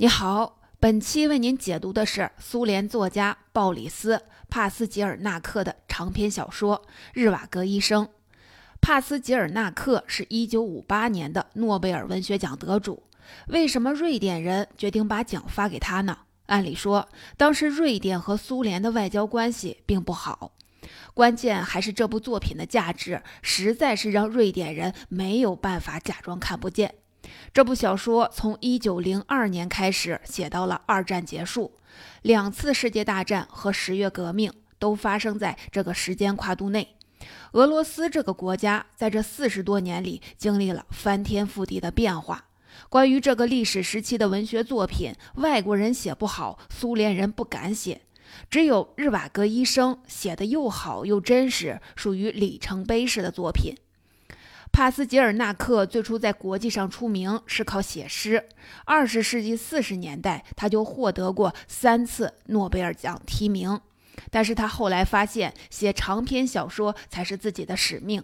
你好，本期为您解读的是苏联作家鲍里斯·帕斯捷尔纳克的长篇小说《日瓦戈医生》。帕斯捷尔纳克是一九五八年的诺贝尔文学奖得主。为什么瑞典人决定把奖发给他呢？按理说，当时瑞典和苏联的外交关系并不好。关键还是这部作品的价值，实在是让瑞典人没有办法假装看不见。这部小说从1902年开始写到了二战结束，两次世界大战和十月革命都发生在这个时间跨度内。俄罗斯这个国家在这四十多年里经历了翻天覆地的变化。关于这个历史时期的文学作品，外国人写不好，苏联人不敢写，只有日瓦戈医生写的又好又真实，属于里程碑式的作品。帕斯捷尔纳克最初在国际上出名是靠写诗。二十世纪四十年代，他就获得过三次诺贝尔奖提名。但是他后来发现，写长篇小说才是自己的使命。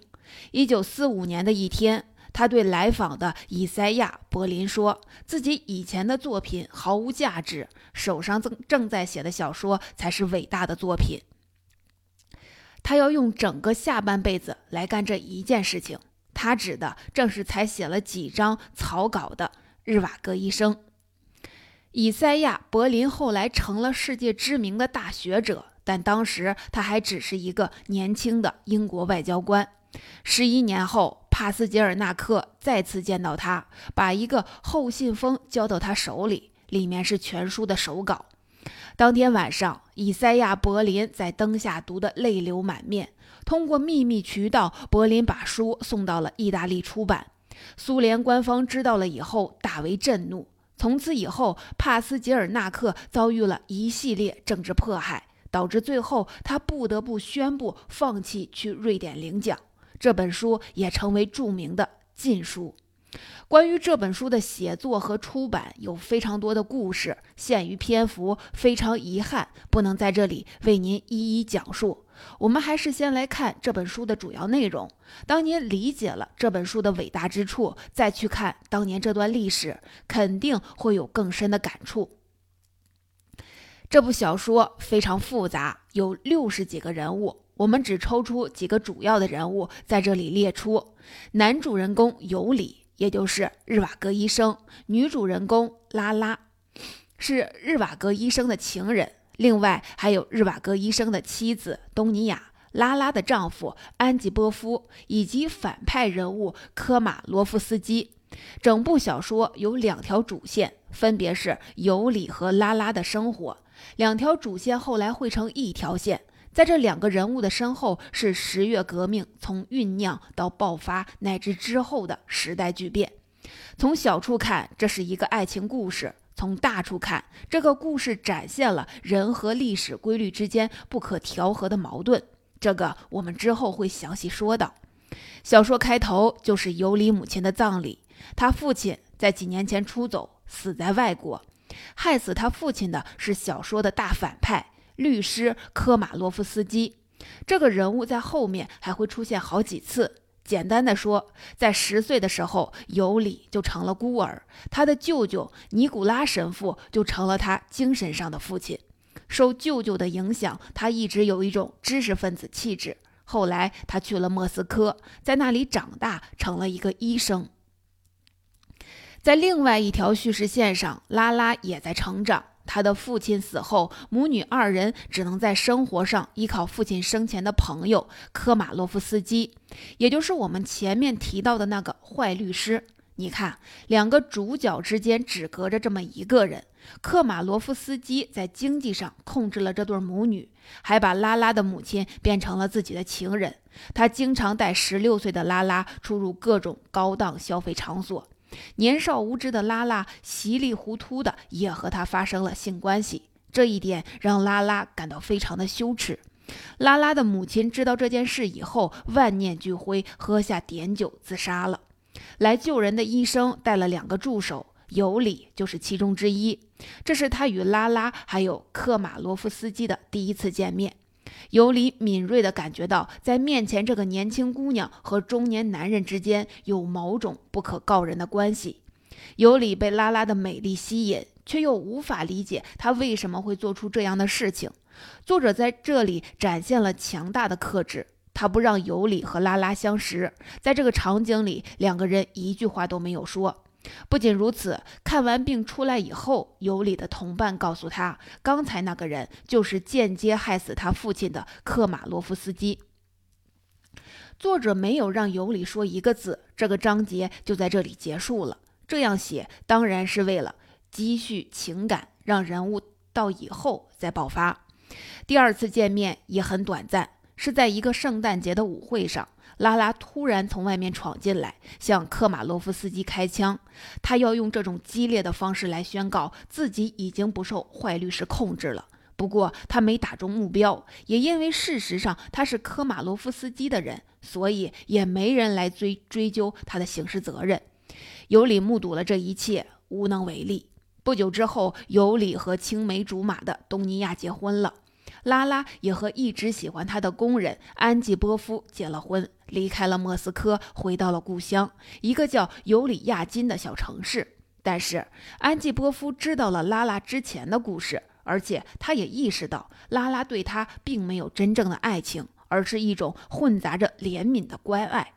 一九四五年的一天，他对来访的以赛亚·柏林说：“自己以前的作品毫无价值，手上正正在写的小说才是伟大的作品。”他要用整个下半辈子来干这一件事情。他指的正是才写了几章草稿的日瓦戈医生。以赛亚·柏林后来成了世界知名的大学者，但当时他还只是一个年轻的英国外交官。十一年后，帕斯捷尔纳克再次见到他，把一个厚信封交到他手里，里面是全书的手稿。当天晚上，以赛亚·柏林在灯下读得泪流满面。通过秘密渠道，柏林把书送到了意大利出版。苏联官方知道了以后，大为震怒。从此以后，帕斯捷尔纳克遭遇了一系列政治迫害，导致最后他不得不宣布放弃去瑞典领奖。这本书也成为著名的禁书。关于这本书的写作和出版有非常多的故事，限于篇幅，非常遗憾不能在这里为您一一讲述。我们还是先来看这本书的主要内容。当您理解了这本书的伟大之处，再去看当年这段历史，肯定会有更深的感触。这部小说非常复杂，有六十几个人物，我们只抽出几个主要的人物在这里列出。男主人公尤里。也就是日瓦戈医生，女主人公拉拉是日瓦戈医生的情人，另外还有日瓦戈医生的妻子东尼娅、拉拉的丈夫安吉波夫以及反派人物科马罗夫斯基。整部小说有两条主线，分别是尤里和拉拉的生活。两条主线后来汇成一条线。在这两个人物的身后，是十月革命从酝酿到爆发乃至之后的时代巨变。从小处看，这是一个爱情故事；从大处看，这个故事展现了人和历史规律之间不可调和的矛盾。这个我们之后会详细说到。小说开头就是尤里母亲的葬礼，他父亲在几年前出走，死在外国。害死他父亲的是小说的大反派。律师科马洛夫斯基这个人物在后面还会出现好几次。简单的说，在十岁的时候，尤里就成了孤儿，他的舅舅尼古拉神父就成了他精神上的父亲。受舅舅的影响，他一直有一种知识分子气质。后来，他去了莫斯科，在那里长大，成了一个医生。在另外一条叙事线上，拉拉也在成长。他的父亲死后，母女二人只能在生活上依靠父亲生前的朋友科马洛夫斯基，也就是我们前面提到的那个坏律师。你看，两个主角之间只隔着这么一个人。科马洛夫斯基在经济上控制了这对母女，还把拉拉的母亲变成了自己的情人。他经常带十六岁的拉拉出入各种高档消费场所。年少无知的拉拉稀里糊涂的也和他发生了性关系，这一点让拉拉感到非常的羞耻。拉拉的母亲知道这件事以后，万念俱灰，喝下碘酒自杀了。来救人的医生带了两个助手，尤里就是其中之一。这是他与拉拉还有克马罗夫斯基的第一次见面。尤里敏锐地感觉到，在面前这个年轻姑娘和中年男人之间有某种不可告人的关系。尤里被拉拉的美丽吸引，却又无法理解他为什么会做出这样的事情。作者在这里展现了强大的克制，他不让尤里和拉拉相识，在这个场景里，两个人一句话都没有说。不仅如此，看完病出来以后，尤里的同伴告诉他，刚才那个人就是间接害死他父亲的克马洛夫斯基。作者没有让尤里说一个字，这个章节就在这里结束了。这样写当然是为了积蓄情感，让人物到以后再爆发。第二次见面也很短暂，是在一个圣诞节的舞会上。拉拉突然从外面闯进来，向科马洛夫斯基开枪。他要用这种激烈的方式来宣告自己已经不受坏律师控制了。不过他没打中目标，也因为事实上他是科马洛夫斯基的人，所以也没人来追追究他的刑事责任。尤里目睹了这一切，无能为力。不久之后，尤里和青梅竹马的东尼亚结婚了。拉拉也和一直喜欢他的工人安吉波夫结了婚，离开了莫斯科，回到了故乡，一个叫尤里亚金的小城市。但是安吉波夫知道了拉拉之前的故事，而且他也意识到拉拉对他并没有真正的爱情，而是一种混杂着怜悯的关爱。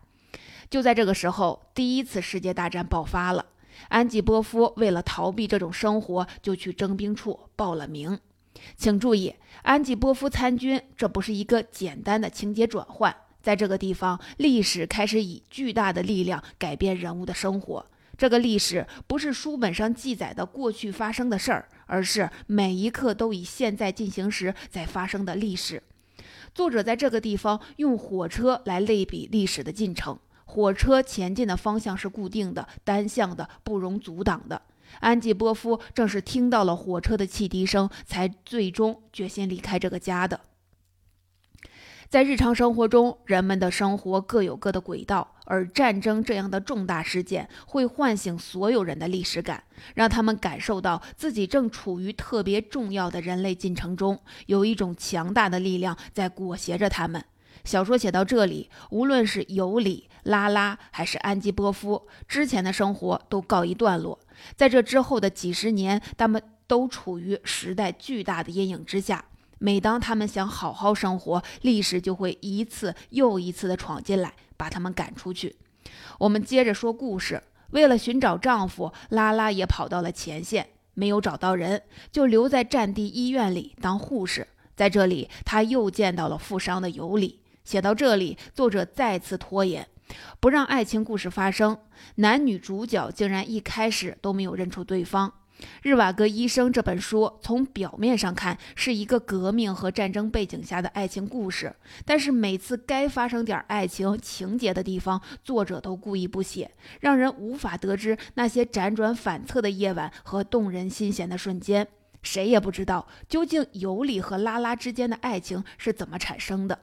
就在这个时候，第一次世界大战爆发了。安吉波夫为了逃避这种生活，就去征兵处报了名。请注意，安吉波夫参军，这不是一个简单的情节转换。在这个地方，历史开始以巨大的力量改变人物的生活。这个历史不是书本上记载的过去发生的事儿，而是每一刻都以现在进行时在发生的历史。作者在这个地方用火车来类比历史的进程。火车前进的方向是固定的、单向的、不容阻挡的。安吉波夫正是听到了火车的汽笛声，才最终决心离开这个家的。在日常生活中，人们的生活各有各的轨道，而战争这样的重大事件会唤醒所有人的历史感，让他们感受到自己正处于特别重要的人类进程中，有一种强大的力量在裹挟着他们。小说写到这里，无论是尤里、拉拉还是安吉波夫，之前的生活都告一段落。在这之后的几十年，他们都处于时代巨大的阴影之下。每当他们想好好生活，历史就会一次又一次地闯进来，把他们赶出去。我们接着说故事。为了寻找丈夫，拉拉也跑到了前线，没有找到人，就留在战地医院里当护士。在这里，她又见到了负伤的尤里。写到这里，作者再次拖延，不让爱情故事发生。男女主角竟然一开始都没有认出对方。《日瓦戈医生》这本书从表面上看是一个革命和战争背景下的爱情故事，但是每次该发生点爱情情节的地方，作者都故意不写，让人无法得知那些辗转反侧的夜晚和动人心弦的瞬间。谁也不知道究竟尤里和拉拉之间的爱情是怎么产生的。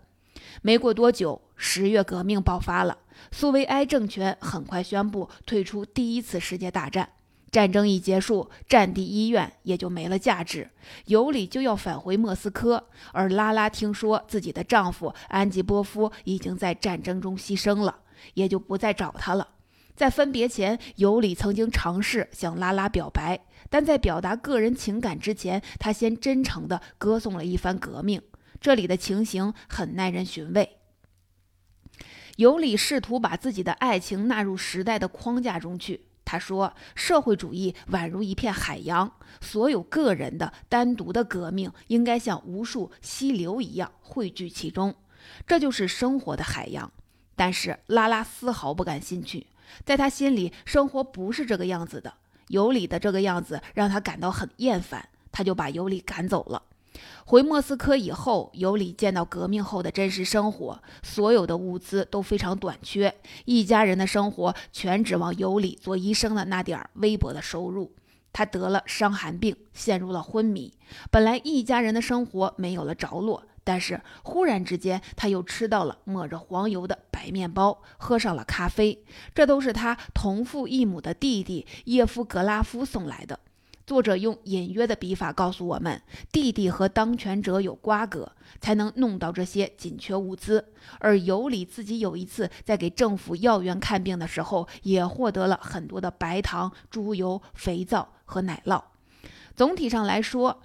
没过多久，十月革命爆发了。苏维埃政权很快宣布退出第一次世界大战。战争一结束，战地医院也就没了价值。尤里就要返回莫斯科，而拉拉听说自己的丈夫安吉波夫已经在战争中牺牲了，也就不再找她了。在分别前，尤里曾经尝试向拉拉表白，但在表达个人情感之前，他先真诚地歌颂了一番革命。这里的情形很耐人寻味。尤里试图把自己的爱情纳入时代的框架中去。他说：“社会主义宛如一片海洋，所有个人的单独的革命应该像无数溪流一样汇聚其中，这就是生活的海洋。”但是拉拉丝毫不感兴趣，在他心里，生活不是这个样子的。尤里的这个样子让他感到很厌烦，他就把尤里赶走了。回莫斯科以后，尤里见到革命后的真实生活，所有的物资都非常短缺，一家人的生活全指望尤里做医生的那点儿微薄的收入。他得了伤寒病，陷入了昏迷。本来一家人的生活没有了着落，但是忽然之间，他又吃到了抹着黄油的白面包，喝上了咖啡，这都是他同父异母的弟弟叶夫格拉夫送来的。作者用隐约的笔法告诉我们，弟弟和当权者有瓜葛，才能弄到这些紧缺物资。而尤里自己有一次在给政府要员看病的时候，也获得了很多的白糖、猪油、肥皂和奶酪。总体上来说，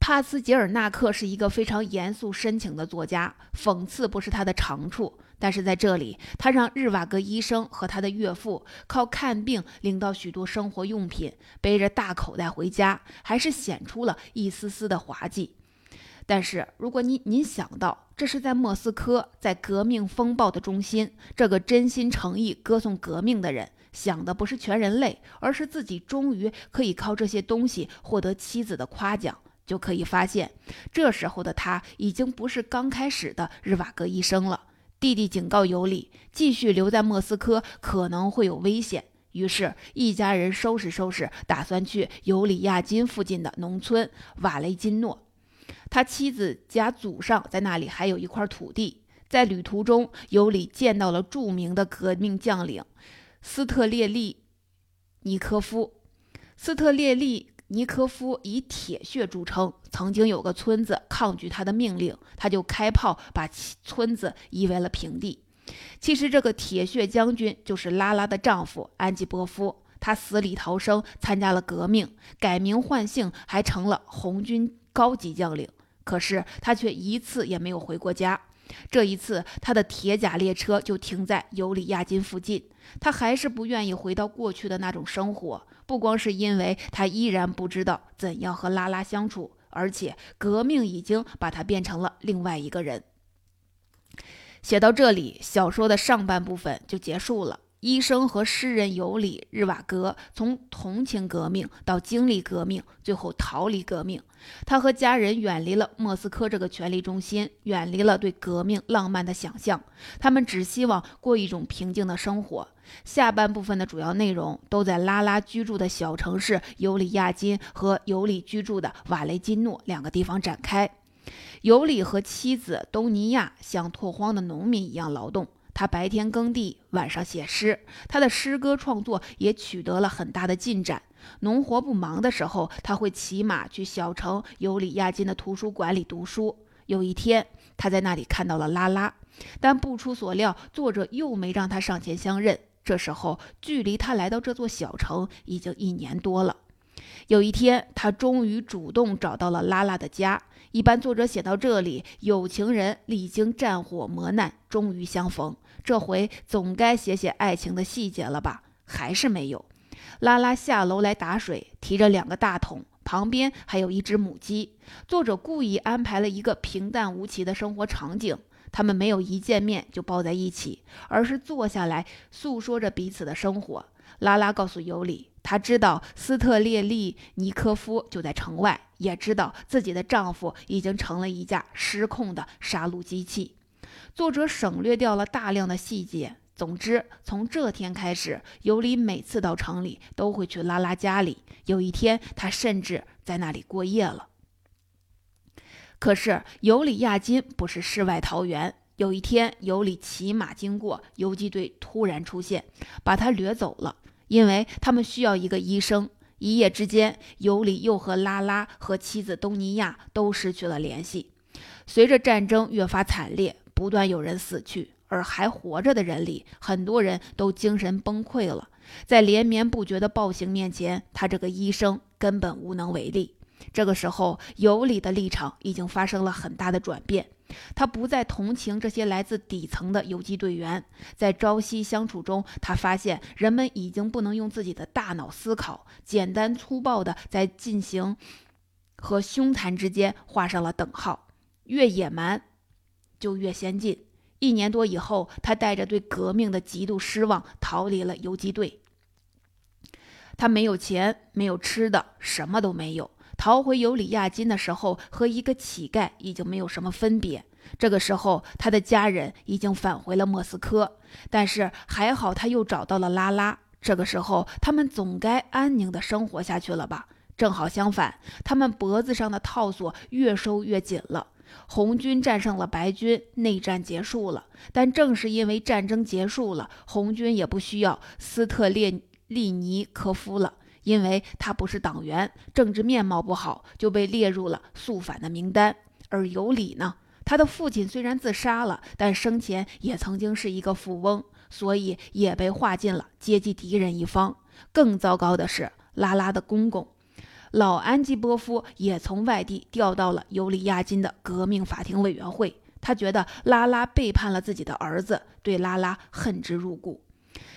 帕斯捷尔纳克是一个非常严肃深情的作家，讽刺不是他的长处。但是在这里，他让日瓦格医生和他的岳父靠看病领到许多生活用品，背着大口袋回家，还是显出了一丝丝的滑稽。但是，如果您您想到这是在莫斯科，在革命风暴的中心，这个真心诚意歌颂革命的人想的不是全人类，而是自己终于可以靠这些东西获得妻子的夸奖，就可以发现，这时候的他已经不是刚开始的日瓦格医生了。弟弟警告尤里，继续留在莫斯科可能会有危险。于是，一家人收拾收拾，打算去尤里亚金附近的农村瓦雷金诺。他妻子家祖上在那里还有一块土地。在旅途中，尤里见到了著名的革命将领斯特列利尼科夫。斯特列利。尼科夫以铁血著称，曾经有个村子抗拒他的命令，他就开炮把村子夷为了平地。其实这个铁血将军就是拉拉的丈夫安吉波夫，他死里逃生，参加了革命，改名换姓，还成了红军高级将领。可是他却一次也没有回过家。这一次，他的铁甲列车就停在尤里亚金附近，他还是不愿意回到过去的那种生活。不光是因为他依然不知道怎样和拉拉相处，而且革命已经把他变成了另外一个人。写到这里，小说的上半部分就结束了。医生和诗人尤里日瓦格从同情革命到经历革命，最后逃离革命。他和家人远离了莫斯科这个权力中心，远离了对革命浪漫的想象。他们只希望过一种平静的生活。下半部分的主要内容都在拉拉居住的小城市尤里亚金和尤里居住的瓦雷金诺两个地方展开。尤里和妻子东尼亚像拓荒的农民一样劳动。他白天耕地，晚上写诗。他的诗歌创作也取得了很大的进展。农活不忙的时候，他会骑马去小城尤里亚金的图书馆里读书。有一天，他在那里看到了拉拉，但不出所料，作者又没让他上前相认。这时候，距离他来到这座小城已经一年多了。有一天，他终于主动找到了拉拉的家。一般作者写到这里，有情人历经战火磨难，终于相逢。这回总该写写爱情的细节了吧？还是没有。拉拉下楼来打水，提着两个大桶，旁边还有一只母鸡。作者故意安排了一个平淡无奇的生活场景，他们没有一见面就抱在一起，而是坐下来诉说着彼此的生活。拉拉告诉尤里，她知道斯特列利尼科夫就在城外，也知道自己的丈夫已经成了一架失控的杀戮机器。作者省略掉了大量的细节。总之，从这天开始，尤里每次到城里都会去拉拉家里。有一天，他甚至在那里过夜了。可是，尤里亚金不是世外桃源。有一天，尤里骑马经过，游击队突然出现，把他掠走了，因为他们需要一个医生。一夜之间，尤里又和拉拉和妻子东尼亚都失去了联系。随着战争越发惨烈。不断有人死去，而还活着的人里，很多人都精神崩溃了。在连绵不绝的暴行面前，他这个医生根本无能为力。这个时候，尤里的立场已经发生了很大的转变。他不再同情这些来自底层的游击队员。在朝夕相处中，他发现人们已经不能用自己的大脑思考，简单粗暴地在进行和凶残之间画上了等号。越野蛮。就越先进。一年多以后，他带着对革命的极度失望逃离了游击队。他没有钱，没有吃的，什么都没有。逃回尤里亚金的时候，和一个乞丐已经没有什么分别。这个时候，他的家人已经返回了莫斯科，但是还好，他又找到了拉拉。这个时候，他们总该安宁的生活下去了吧？正好相反，他们脖子上的套索越收越紧了。红军战胜了白军，内战结束了。但正是因为战争结束了，红军也不需要斯特列利尼科夫了，因为他不是党员，政治面貌不好，就被列入了肃反的名单。而尤里呢？他的父亲虽然自杀了，但生前也曾经是一个富翁，所以也被划进了阶级敌人一方。更糟糕的是，拉拉的公公。老安基波夫也从外地调到了尤里亚金的革命法庭委员会。他觉得拉拉背叛了自己的儿子，对拉拉恨之入骨。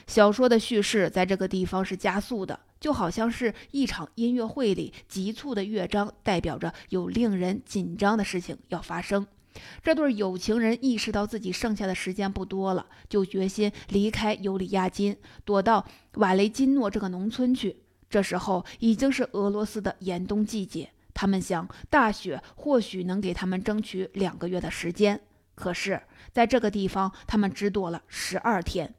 小说的叙事在这个地方是加速的，就好像是一场音乐会里急促的乐章，代表着有令人紧张的事情要发生。这对有情人意识到自己剩下的时间不多了，就决心离开尤里亚金，躲到瓦雷金诺这个农村去。这时候已经是俄罗斯的严冬季节。他们想，大雪或许能给他们争取两个月的时间。可是，在这个地方，他们只躲了十二天，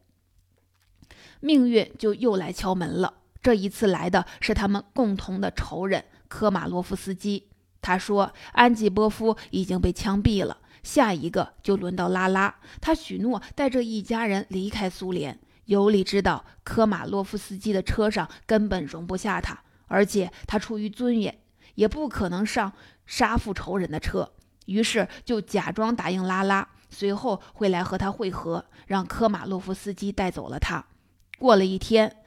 命运就又来敲门了。这一次来的是他们共同的仇人科马洛夫斯基。他说，安吉波夫已经被枪毙了，下一个就轮到拉拉。他许诺带着一家人离开苏联。尤里知道，科马洛夫斯基的车上根本容不下他，而且他出于尊严。也不可能上杀父仇人的车，于是就假装答应拉拉，随后会来和他会合，让科马洛夫斯基带走了他。过了一天，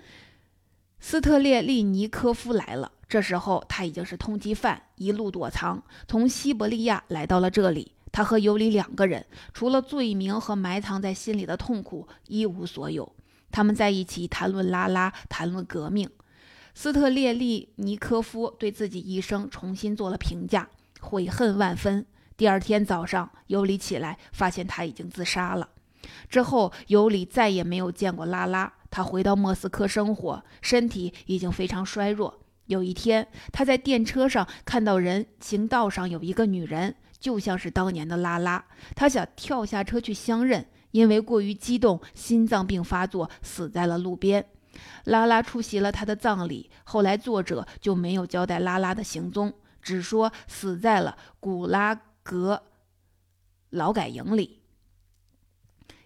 斯特列利尼科夫来了，这时候他已经是通缉犯，一路躲藏，从西伯利亚来到了这里。他和尤里两个人，除了罪名和埋藏在心里的痛苦，一无所有。他们在一起谈论拉拉，谈论革命。斯特列利尼科夫对自己一生重新做了评价，悔恨万分。第二天早上，尤里起来发现他已经自杀了。之后，尤里再也没有见过拉拉。他回到莫斯科生活，身体已经非常衰弱。有一天，他在电车上看到人行道上有一个女人，就像是当年的拉拉。他想跳下车去相认，因为过于激动，心脏病发作，死在了路边。拉拉出席了他的葬礼，后来作者就没有交代拉拉的行踪，只说死在了古拉格劳改营里。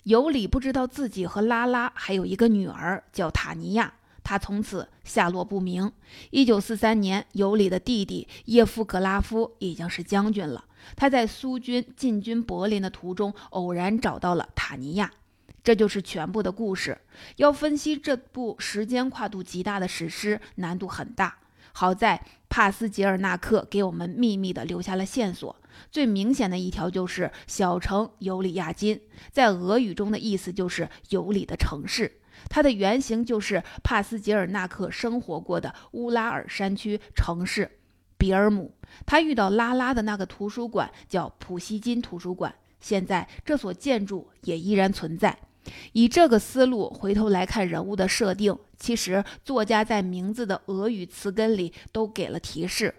尤里不知道自己和拉拉还有一个女儿叫塔尼亚，他从此下落不明。一九四三年，尤里的弟弟叶夫格拉夫已经是将军了，他在苏军进军柏林的途中偶然找到了塔尼亚。这就是全部的故事。要分析这部时间跨度极大的史诗，难度很大。好在帕斯捷尔纳克给我们秘密地留下了线索。最明显的一条就是小城尤里亚金，在俄语中的意思就是尤里的城市。它的原型就是帕斯捷尔纳克生活过的乌拉尔山区城市比尔姆。他遇到拉拉的那个图书馆叫普希金图书馆，现在这所建筑也依然存在。以这个思路回头来看人物的设定，其实作家在名字的俄语词根里都给了提示。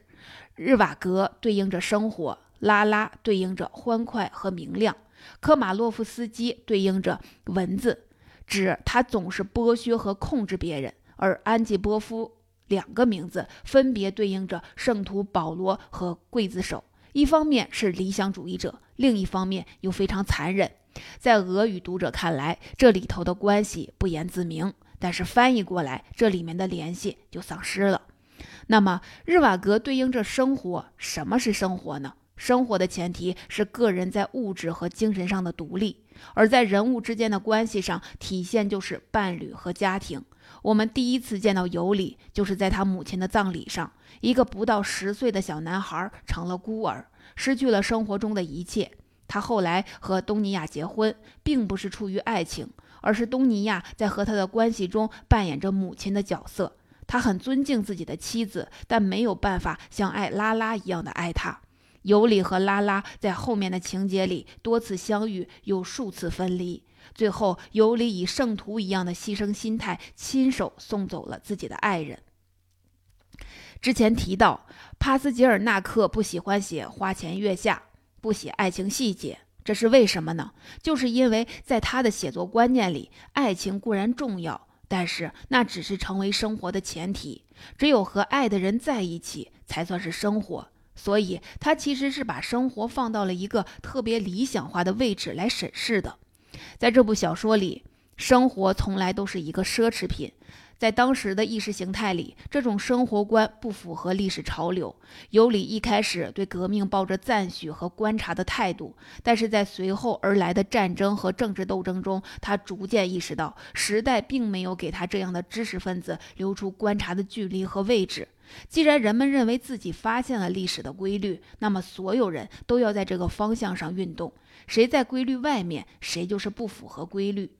日瓦格对应着生活，拉拉对应着欢快和明亮，科马洛夫斯基对应着文字，指他总是剥削和控制别人；而安吉波夫两个名字分别对应着圣徒保罗和刽子手，一方面是理想主义者，另一方面又非常残忍。在俄语读者看来，这里头的关系不言自明，但是翻译过来，这里面的联系就丧失了。那么，日瓦格对应着生活，什么是生活呢？生活的前提是个人在物质和精神上的独立，而在人物之间的关系上，体现就是伴侣和家庭。我们第一次见到尤里，就是在他母亲的葬礼上，一个不到十岁的小男孩成了孤儿，失去了生活中的一切。他后来和东尼亚结婚，并不是出于爱情，而是东尼亚在和他的关系中扮演着母亲的角色。他很尊敬自己的妻子，但没有办法像爱拉拉一样的爱她。尤里和拉拉在后面的情节里多次相遇，又数次分离。最后，尤里以圣徒一样的牺牲心态，亲手送走了自己的爱人。之前提到，帕斯捷尔纳克不喜欢写花前月下。不写爱情细节，这是为什么呢？就是因为在他的写作观念里，爱情固然重要，但是那只是成为生活的前提。只有和爱的人在一起，才算是生活。所以，他其实是把生活放到了一个特别理想化的位置来审视的。在这部小说里，生活从来都是一个奢侈品。在当时的意识形态里，这种生活观不符合历史潮流。尤里一开始对革命抱着赞许和观察的态度，但是在随后而来的战争和政治斗争中，他逐渐意识到时代并没有给他这样的知识分子留出观察的距离和位置。既然人们认为自己发现了历史的规律，那么所有人都要在这个方向上运动。谁在规律外面，谁就是不符合规律。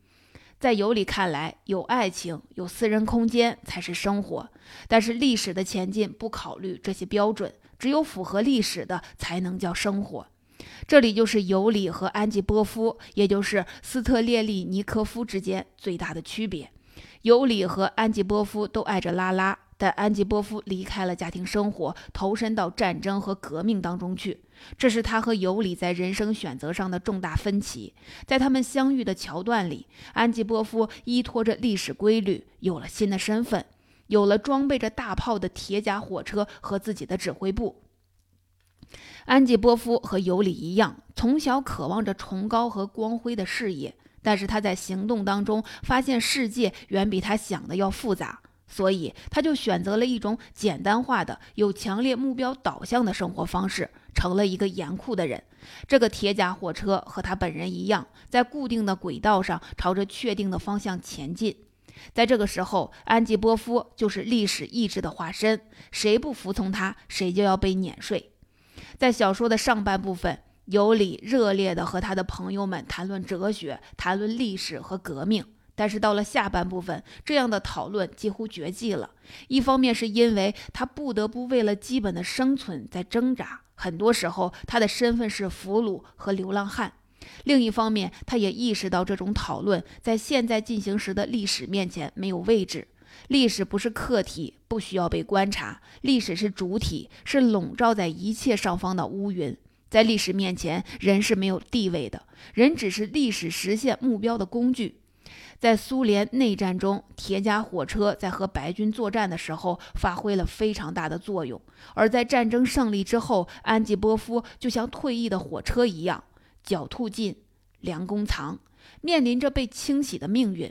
在尤里看来，有爱情、有私人空间才是生活。但是历史的前进不考虑这些标准，只有符合历史的才能叫生活。这里就是尤里和安吉波夫，也就是斯特列利尼科夫之间最大的区别。尤里和安吉波夫都爱着拉拉。但安吉波夫离开了家庭生活，投身到战争和革命当中去，这是他和尤里在人生选择上的重大分歧。在他们相遇的桥段里，安吉波夫依托着历史规律，有了新的身份，有了装备着大炮的铁甲火车和自己的指挥部。安吉波夫和尤里一样，从小渴望着崇高和光辉的事业，但是他在行动当中发现世界远比他想的要复杂。所以，他就选择了一种简单化的、有强烈目标导向的生活方式，成了一个严酷的人。这个铁甲火车和他本人一样，在固定的轨道上，朝着确定的方向前进。在这个时候，安吉波夫就是历史意志的化身，谁不服从他，谁就要被碾碎。在小说的上半部分，尤里热烈地和他的朋友们谈论哲学、谈论历史和革命。但是到了下半部分，这样的讨论几乎绝迹了。一方面是因为他不得不为了基本的生存在挣扎，很多时候他的身份是俘虏和流浪汉；另一方面，他也意识到这种讨论在现在进行时的历史面前没有位置。历史不是客体，不需要被观察；历史是主体，是笼罩在一切上方的乌云。在历史面前，人是没有地位的，人只是历史实现目标的工具。在苏联内战中，铁甲火车在和白军作战的时候发挥了非常大的作用；而在战争胜利之后，安吉波夫就像退役的火车一样，狡兔进，良弓藏，面临着被清洗的命运。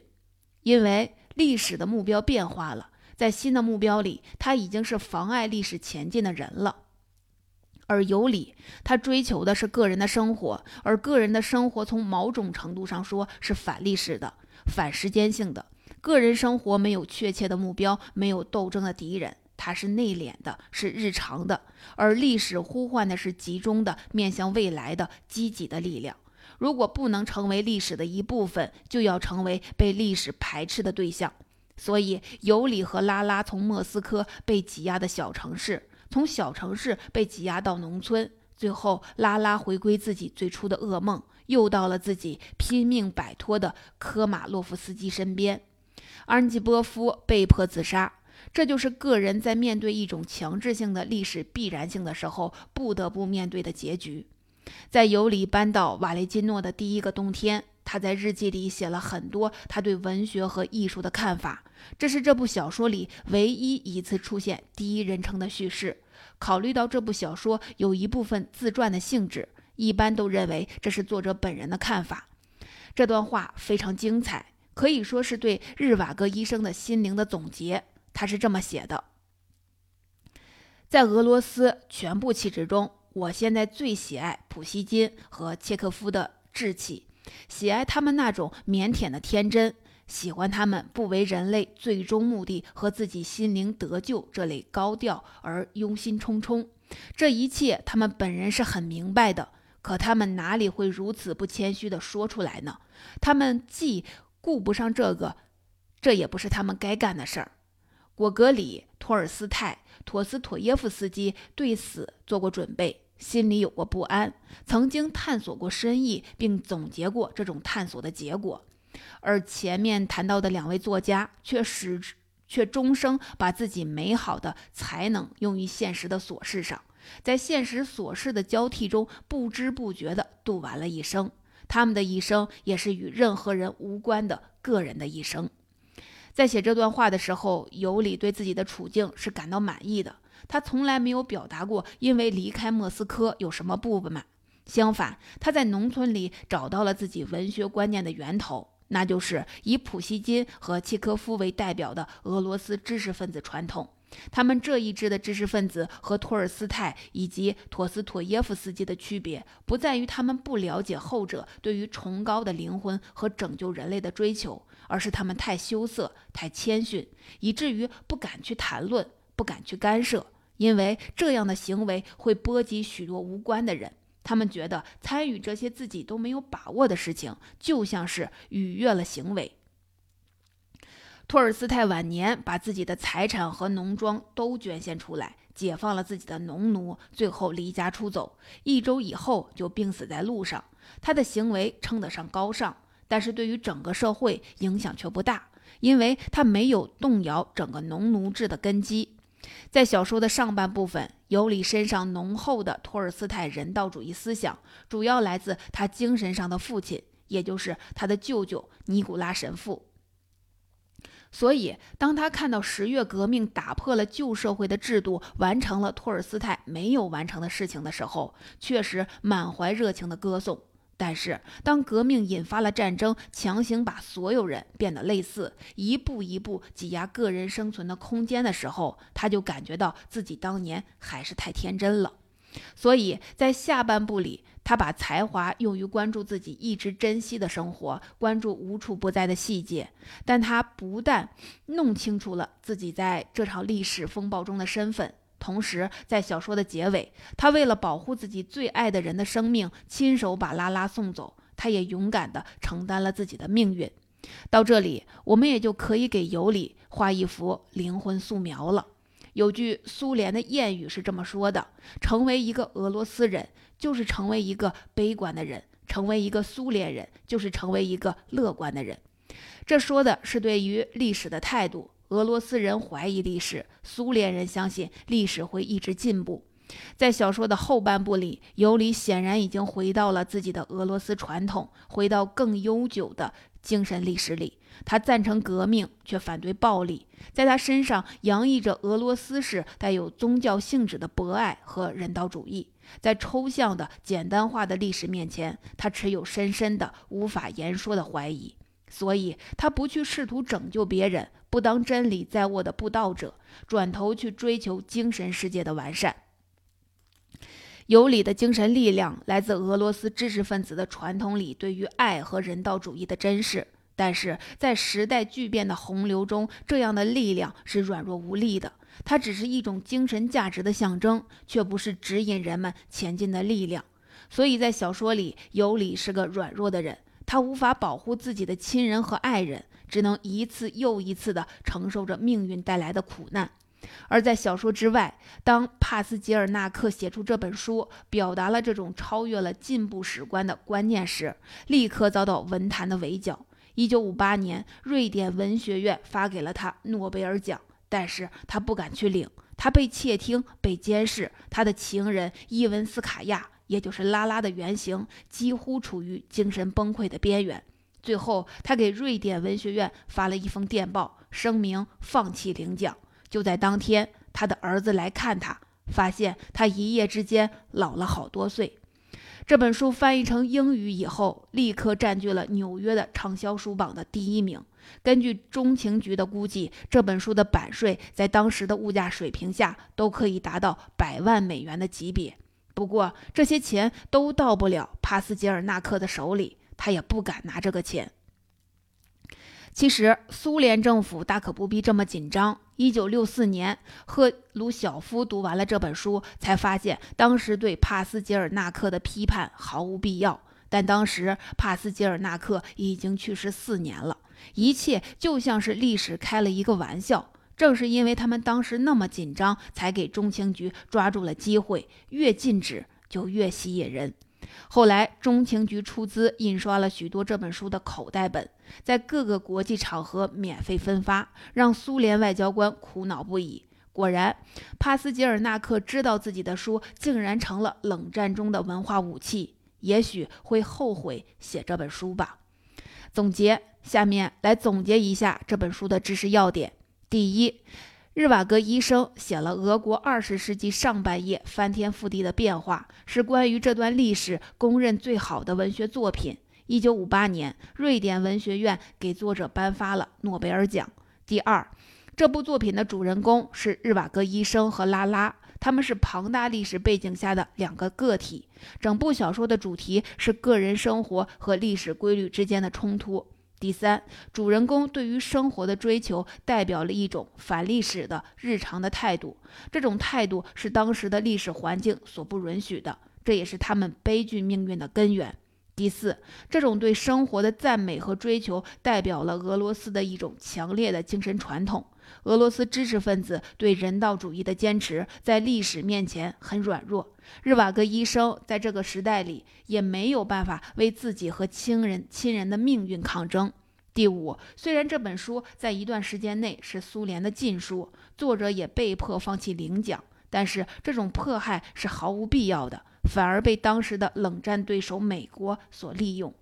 因为历史的目标变化了，在新的目标里，他已经是妨碍历史前进的人了。而尤里，他追求的是个人的生活，而个人的生活从某种程度上说是反历史的。反时间性的个人生活没有确切的目标，没有斗争的敌人，它是内敛的，是日常的；而历史呼唤的是集中的、面向未来的积极的力量。如果不能成为历史的一部分，就要成为被历史排斥的对象。所以，尤里和拉拉从莫斯科被挤压的小城市，从小城市被挤压到农村，最后拉拉回归自己最初的噩梦。又到了自己拼命摆脱的科马洛夫斯基身边，安吉波夫被迫自杀。这就是个人在面对一种强制性的历史必然性的时候不得不面对的结局。在尤里搬到瓦雷金诺的第一个冬天，他在日记里写了很多他对文学和艺术的看法。这是这部小说里唯一一次出现第一人称的叙事。考虑到这部小说有一部分自传的性质。一般都认为这是作者本人的看法。这段话非常精彩，可以说是对日瓦戈医生的心灵的总结。他是这么写的：在俄罗斯全部气质中，我现在最喜爱普希金和契诃夫的志气，喜爱他们那种腼腆的天真，喜欢他们不为人类最终目的和自己心灵得救这类高调而忧心忡忡。这一切，他们本人是很明白的。可他们哪里会如此不谦虚地说出来呢？他们既顾不上这个，这也不是他们该干的事儿。果戈里、托尔斯泰、陀思妥耶夫斯基对死做过准备，心里有过不安，曾经探索过深意，并总结过这种探索的结果。而前面谈到的两位作家，却始却终生把自己美好的才能用于现实的琐事上。在现实琐事的交替中，不知不觉地度完了一生。他们的一生也是与任何人无关的个人的一生。在写这段话的时候，尤里对自己的处境是感到满意的。他从来没有表达过因为离开莫斯科有什么不满。相反，他在农村里找到了自己文学观念的源头，那就是以普希金和契科夫为代表的俄罗斯知识分子传统。他们这一支的知识分子和托尔斯泰以及陀思妥耶夫斯基的区别，不在于他们不了解后者对于崇高的灵魂和拯救人类的追求，而是他们太羞涩、太谦逊，以至于不敢去谈论，不敢去干涉，因为这样的行为会波及许多无关的人。他们觉得参与这些自己都没有把握的事情，就像是逾越了行为。托尔斯泰晚年把自己的财产和农庄都捐献出来，解放了自己的农奴，最后离家出走。一周以后就病死在路上。他的行为称得上高尚，但是对于整个社会影响却不大，因为他没有动摇整个农奴制的根基。在小说的上半部分，尤里身上浓厚的托尔斯泰人道主义思想，主要来自他精神上的父亲，也就是他的舅舅尼古拉神父。所以，当他看到十月革命打破了旧社会的制度，完成了托尔斯泰没有完成的事情的时候，确实满怀热情的歌颂。但是，当革命引发了战争，强行把所有人变得类似，一步一步挤压个人生存的空间的时候，他就感觉到自己当年还是太天真了。所以在下半部里。他把才华用于关注自己一直珍惜的生活，关注无处不在的细节。但他不但弄清楚了自己在这场历史风暴中的身份，同时在小说的结尾，他为了保护自己最爱的人的生命，亲手把拉拉送走。他也勇敢地承担了自己的命运。到这里，我们也就可以给尤里画一幅灵魂素描了。有句苏联的谚语是这么说的：“成为一个俄罗斯人。”就是成为一个悲观的人，成为一个苏联人，就是成为一个乐观的人。这说的是对于历史的态度。俄罗斯人怀疑历史，苏联人相信历史会一直进步。在小说的后半部里，尤里显然已经回到了自己的俄罗斯传统，回到更悠久的精神历史里。他赞成革命，却反对暴力。在他身上洋溢着俄罗斯式带有宗教性质的博爱和人道主义。在抽象的、简单化的历史面前，他持有深深的、无法言说的怀疑，所以他不去试图拯救别人，不当真理在握的布道者，转头去追求精神世界的完善。有理的精神力量来自俄罗斯知识分子的传统里对于爱和人道主义的珍视，但是在时代巨变的洪流中，这样的力量是软弱无力的。它只是一种精神价值的象征，却不是指引人们前进的力量。所以在小说里，尤里是个软弱的人，他无法保护自己的亲人和爱人，只能一次又一次地承受着命运带来的苦难。而在小说之外，当帕斯捷尔纳克写出这本书，表达了这种超越了进步史观的观念时，立刻遭到文坛的围剿。一九五八年，瑞典文学院发给了他诺贝尔奖。但是他不敢去领，他被窃听、被监视，他的情人伊文斯卡娅，也就是拉拉的原型，几乎处于精神崩溃的边缘。最后，他给瑞典文学院发了一封电报，声明放弃领奖。就在当天，他的儿子来看他，发现他一夜之间老了好多岁。这本书翻译成英语以后，立刻占据了纽约的畅销书榜的第一名。根据中情局的估计，这本书的版税在当时的物价水平下都可以达到百万美元的级别。不过，这些钱都到不了帕斯捷尔纳克的手里，他也不敢拿这个钱。其实，苏联政府大可不必这么紧张。一九六四年，赫鲁晓夫读完了这本书，才发现当时对帕斯捷尔纳克的批判毫无必要。但当时帕斯捷尔纳克已经去世四年了。一切就像是历史开了一个玩笑，正是因为他们当时那么紧张，才给中情局抓住了机会，越禁止就越吸引人。后来中情局出资印刷了许多这本书的口袋本，在各个国际场合免费分发，让苏联外交官苦恼不已。果然，帕斯捷尔纳克知道自己的书竟然成了冷战中的文化武器，也许会后悔写这本书吧。总结，下面来总结一下这本书的知识要点。第一，日瓦戈医生写了俄国二十世纪上半叶翻天覆地的变化，是关于这段历史公认最好的文学作品。一九五八年，瑞典文学院给作者颁发了诺贝尔奖。第二，这部作品的主人公是日瓦戈医生和拉拉。他们是庞大历史背景下的两个个体，整部小说的主题是个人生活和历史规律之间的冲突。第三，主人公对于生活的追求代表了一种反历史的日常的态度，这种态度是当时的历史环境所不允许的，这也是他们悲剧命运的根源。第四，这种对生活的赞美和追求代表了俄罗斯的一种强烈的精神传统。俄罗斯知识分子对人道主义的坚持在历史面前很软弱。日瓦戈医生在这个时代里也没有办法为自己和亲人亲人的命运抗争。第五，虽然这本书在一段时间内是苏联的禁书，作者也被迫放弃领奖，但是这种迫害是毫无必要的，反而被当时的冷战对手美国所利用。